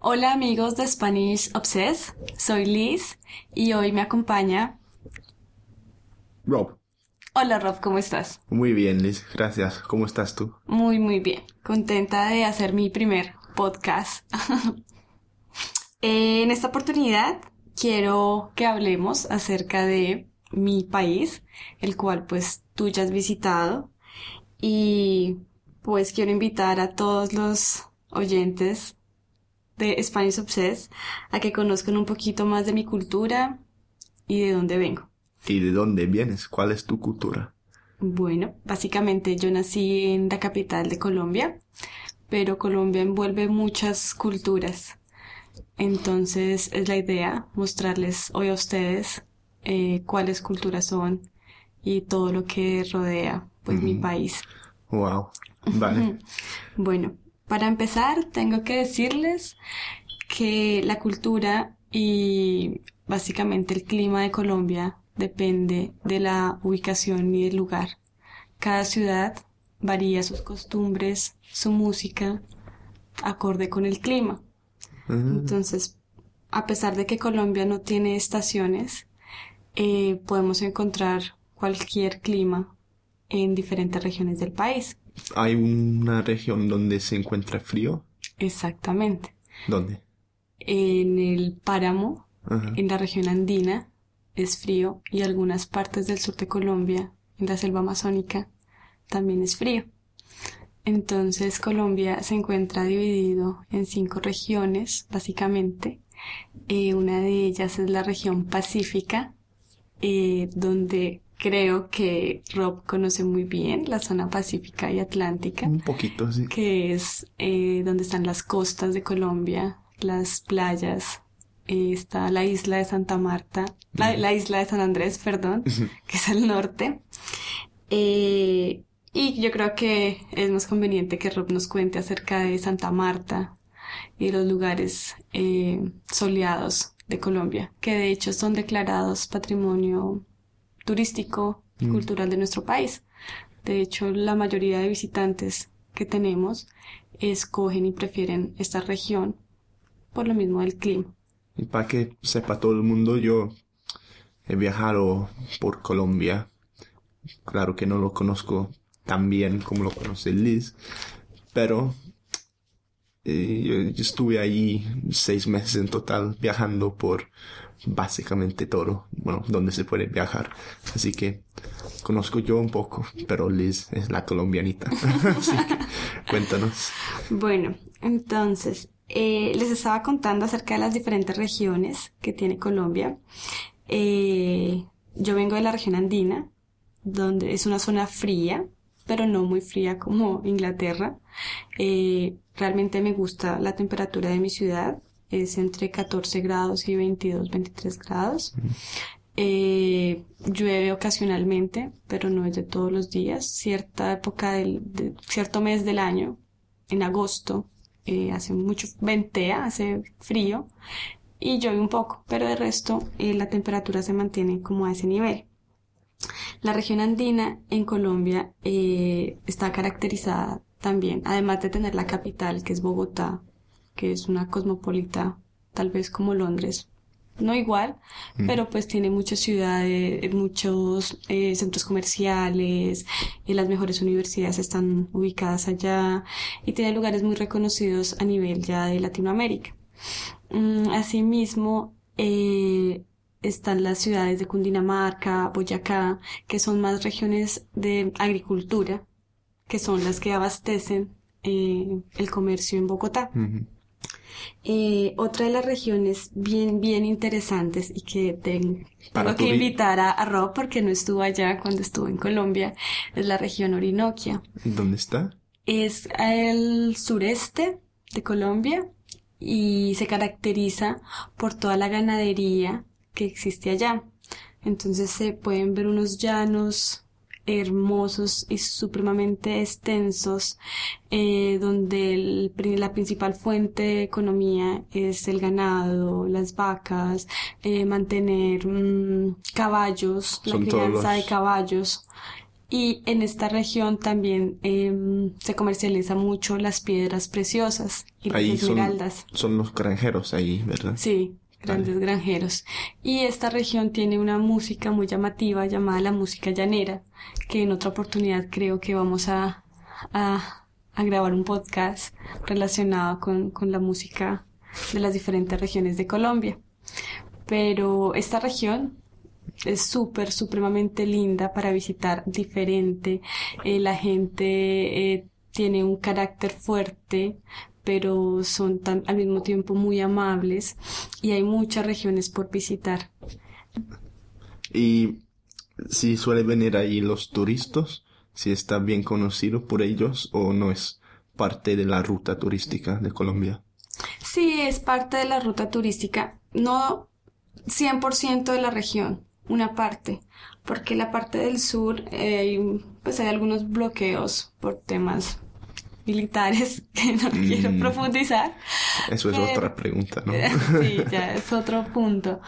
Hola amigos de Spanish Obsessed, soy Liz y hoy me acompaña Rob. Hola Rob, ¿cómo estás? Muy bien, Liz, gracias. ¿Cómo estás tú? Muy, muy bien. Contenta de hacer mi primer podcast. en esta oportunidad quiero que hablemos acerca de mi país, el cual pues tú ya has visitado y pues quiero invitar a todos los oyentes de Spanish Obsessed a que conozcan un poquito más de mi cultura y de dónde vengo. ¿Y de dónde vienes? ¿Cuál es tu cultura? Bueno, básicamente yo nací en la capital de Colombia, pero Colombia envuelve muchas culturas. Entonces es la idea mostrarles hoy a ustedes eh, cuáles culturas son y todo lo que rodea pues mi país. Wow. Vale. bueno, para empezar, tengo que decirles que la cultura y básicamente el clima de Colombia depende de la ubicación y del lugar. Cada ciudad varía sus costumbres, su música, acorde con el clima. Entonces, a pesar de que Colombia no tiene estaciones, eh, podemos encontrar cualquier clima en diferentes regiones del país. ¿Hay una región donde se encuentra frío? Exactamente. ¿Dónde? En el páramo, en la región andina, es frío y algunas partes del sur de Colombia, en la selva amazónica, también es frío. Entonces Colombia se encuentra dividido en cinco regiones, básicamente. Eh, una de ellas es la región pacífica, eh, donde creo que Rob conoce muy bien la zona pacífica y atlántica. Un poquito, sí. Que es eh, donde están las costas de Colombia, las playas. Eh, está la isla de Santa Marta, la, isla de San Andrés, perdón, que es al norte. Eh, y yo creo que es más conveniente que Rob nos cuente acerca de Santa Marta y los lugares soleados de Colombia, que de hecho son declarados patrimonio turístico y mm. cultural de nuestro país. De hecho, la mayoría de visitantes que tenemos escogen y prefieren esta región por lo mismo del clima. Y para que sepa todo el mundo, yo he viajado por Colombia. Claro que no lo conozco tan bien como lo conoce Liz, pero eh, yo, estuve ahí seis meses en total viajando por básicamente todo, bueno, donde se puede viajar. Así que conozco yo un poco, pero Liz es la colombianita. Cuéntanos. Bueno, entonces, eh, les estaba contando acerca de las diferentes regiones que tiene Colombia. Eh, yo vengo de la región andina, donde es una zona fría, pero no muy fría como Inglaterra. Eh, realmente me gusta la temperatura de mi ciudad, es entre 14 grados y 22, 23 grados. Eh, llueve ocasionalmente, pero no es de todos los días. Cierta época del, de, cierto mes del año, en agosto, eh, hace mucho ventea, hace frío y llueve un poco, pero de resto eh, la temperatura se mantiene como a ese nivel. La región andina en Colombia eh, está caracterizada también, además de tener la capital, que es Bogotá, que es una cosmopolita, tal vez como Londres, no igual, mm. pero pues tiene muchas ciudades, muchos eh, centros comerciales, y las mejores universidades están ubicadas allá y tiene lugares muy reconocidos a nivel ya de Latinoamérica. Mm, asimismo, eh, están las ciudades de Cundinamarca, Boyacá, que son más regiones de agricultura, que son las que abastecen eh, el comercio en Bogotá. Eh, otra de las regiones bien, bien interesantes y que tengo que invitar a, a, Rob porque no estuvo allá cuando estuvo en Colombia es la región Orinoquia. ¿Dónde está? Es el sureste de Colombia y se caracteriza por toda la ganadería que existe allá. Entonces se pueden ver unos llanos hermosos y supremamente extensos, eh, donde la principal fuente de economía es el ganado, las vacas, eh, mantener mm, caballos, la crianza de caballos. Y en esta región también em, se comercializa mucho las piedras preciosas y las Ahí son, esmeraldas. son los granjeros ahí, ¿verdad? Sí, grandes granjeros. Y esta región tiene una música muy llamativa llamada la música llanera, que en otra oportunidad creo que vamos a, a, grabar un podcast relacionado con, con la música de las diferentes regiones de Colombia. Pero esta región es súper, supremamente linda para visitar, diferente. Eh, la gente eh, tiene un carácter fuerte, pero son tan, al mismo tiempo muy amables y hay muchas regiones por visitar. Y si suele venir ahí los turistas, si está bien conocido por ellos o no es parte de la ruta turística de Colombia. Sí, es parte de la ruta turística, no 100% de la región, una parte, porque la parte del sur eh, pues hay algunos bloqueos por temas militares que no quiero Mm. profundizar. Eso es Pero- otra pregunta, ¿no? sí, ya es otro punto.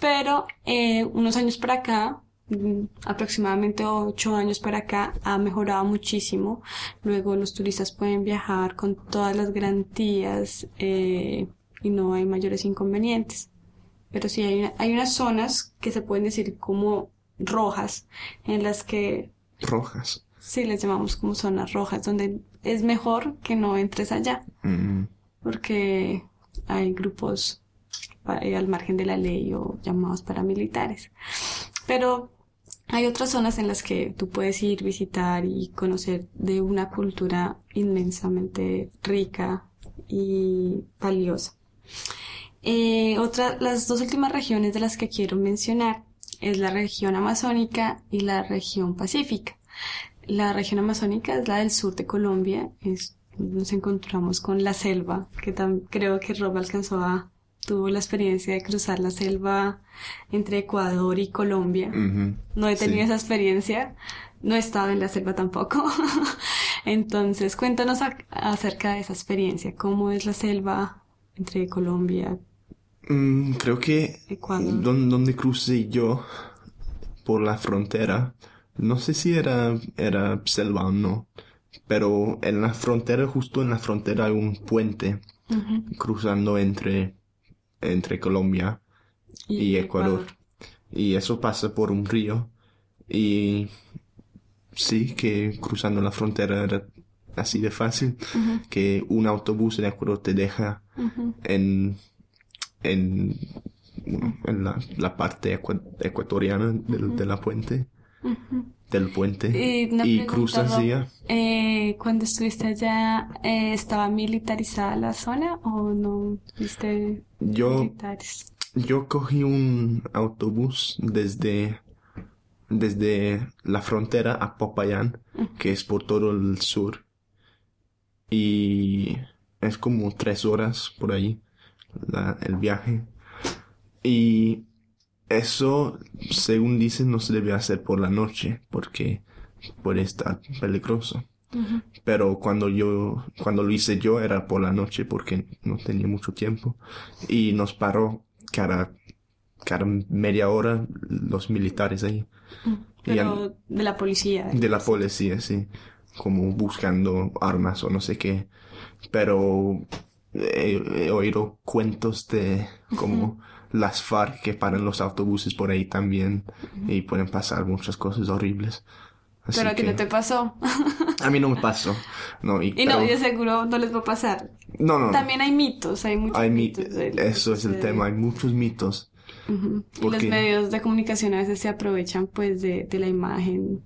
Pero eh, unos años para acá, mm, aproximadamente ocho años para acá, ha mejorado muchísimo. Luego los turistas pueden viajar con todas las garantías eh, y no hay mayores inconvenientes. Pero sí hay, una- hay unas zonas que se pueden decir como rojas, en las que Rojas. sí les llamamos como zonas rojas, donde es mejor que no entres allá Mm, porque hay grupos eh, al margen de la ley o llamados paramilitares. Pero hay otras zonas en las que tú puedes ir, visitar y conocer de una cultura inmensamente rica y valiosa. Eh, otra, las dos últimas regiones de las que quiero mencionar es la región amazónica y la región pacífica. La región amazónica es la del sur de Colombia, es, nos encontramos con la selva, que tam- creo que Rob alcanzó a, tuvo la experiencia de cruzar la selva entre Ecuador y Colombia. No he tenido Sí. esa experiencia, no he estado en la selva tampoco. Entonces, cuéntanos ac- acerca de esa experiencia, cómo es la selva entre Colombia, Mm, creo que Ecuador. don- donde crucé yo por la frontera, no sé si era, era selva o no, pero en la frontera, justo en la frontera hay un puente cruzando entre, entre Colombia y Ecuador. Y eso pasa por un río. Y sí que cruzando la frontera era así de fácil. Que un autobús en Ecuador te deja en, en, en la, la parte ecua- ecuatoriana del, de la puente, del puente. Y y cruzas ya. Eh, cuando estuviste allá, eh, ¿estaba militarizada la zona o no viste Yo, militares? yo cogí un autobús desde, desde la frontera a Popayán, que es por todo el sur. Y es como tres horas por ahí la- el viaje. Y eso, según dicen, no se debe hacer por la noche porque puede estar peligroso. Pero cuando yo, cuando lo hice yo era por la noche porque no tenía mucho tiempo. Y nos paró cada, cada media hora los militares ahí. Pero de la policía. de la policía, sí. Como buscando armas o no sé qué. Pero he, he oído cuentos de como las FARC que paran los autobuses por ahí también. Y pueden pasar muchas cosas horribles. Así Pero a ti que- no te pasó. a mí no me pasó. No, y, Y no, pero- y de seguro no les va a pasar. no, no. También hay mitos, hay muchos Hay mi- mitos. que eso es el tema, hay muchos mitos. Ujú. Y ¿Por los medios de comunicación a veces se aprovechan pues de, de la imagen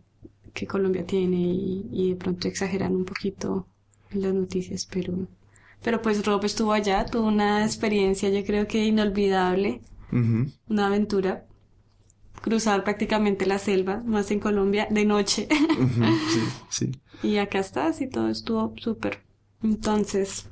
que Colombia tiene y, y de pronto exageran un poquito en las noticias, pero, pero pues Rob estuvo allá, tuvo una experiencia yo creo que inolvidable, una aventura, cruzar prácticamente la selva, más en Colombia, de noche. Sí, sí. Y acá estás y todo estuvo súper. Entonces,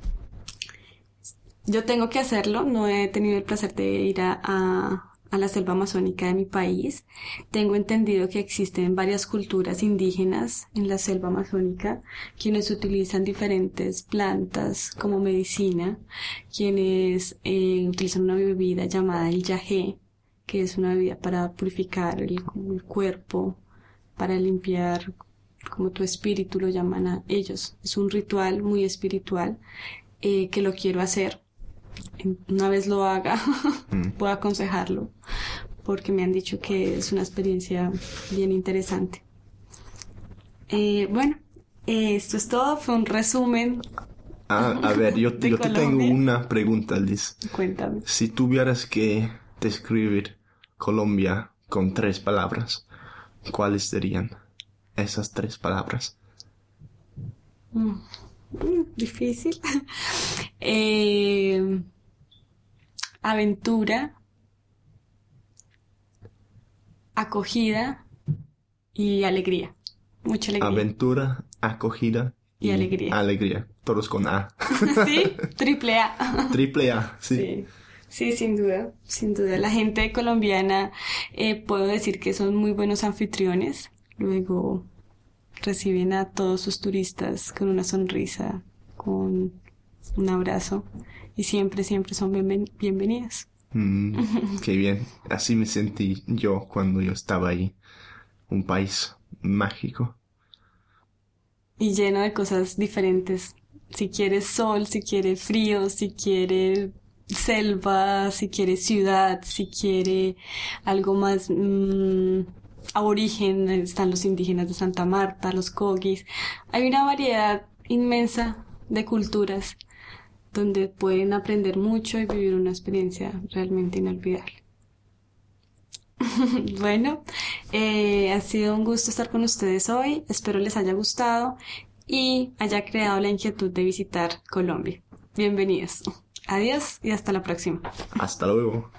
yo tengo que hacerlo. No he tenido el placer de ir a, a, a la selva amazónica de mi país. Tengo entendido que existen varias culturas indígenas en la selva amazónica, quienes utilizan diferentes plantas como medicina, quienes eh, utilizan una bebida llamada el yagé, que es una bebida para purificar el, cuerpo, para limpiar como tu espíritu lo llaman a ellos. Es un ritual muy espiritual eh, que lo quiero hacer. Una vez lo haga, Mm. puedo aconsejarlo porque me han dicho que es una experiencia bien interesante. Eh, bueno, eh, esto es todo. Fue un resumen. Ah, a ver, yo, yo te tengo una pregunta, Liz. Cuéntame. Si tuvieras que describir Colombia con tres palabras, ¿cuáles serían esas tres palabras? Mm, difícil. Eh, aventura, acogida y alegría. Mucha alegría. Aventura, acogida Y alegría. Alegría, todos con A. sí, triple A. Triple A, sí. Sí. Sí, sin duda, sin duda. La gente colombiana, eh, puedo decir que son muy buenos anfitriones. Luego reciben a todos sus turistas con una sonrisa, con un abrazo y siempre, siempre son bienven- bienvenidos. Mm, qué bien. Así me sentí yo cuando yo estaba ahí. Un país mágico. Y lleno de cosas diferentes. Si quieres sol, si quieres frío, si quieres selva, si quieres ciudad, si quiere algo más mm, aborigen, están los indígenas de Santa Marta, los cogis. Hay una variedad inmensa de culturas donde pueden aprender mucho y vivir una experiencia realmente inolvidable. bueno, eh, ha sido un gusto estar con ustedes hoy. Espero les haya gustado y haya creado la inquietud de visitar Colombia. Bienvenidos. Adiós y hasta la próxima. Hasta luego.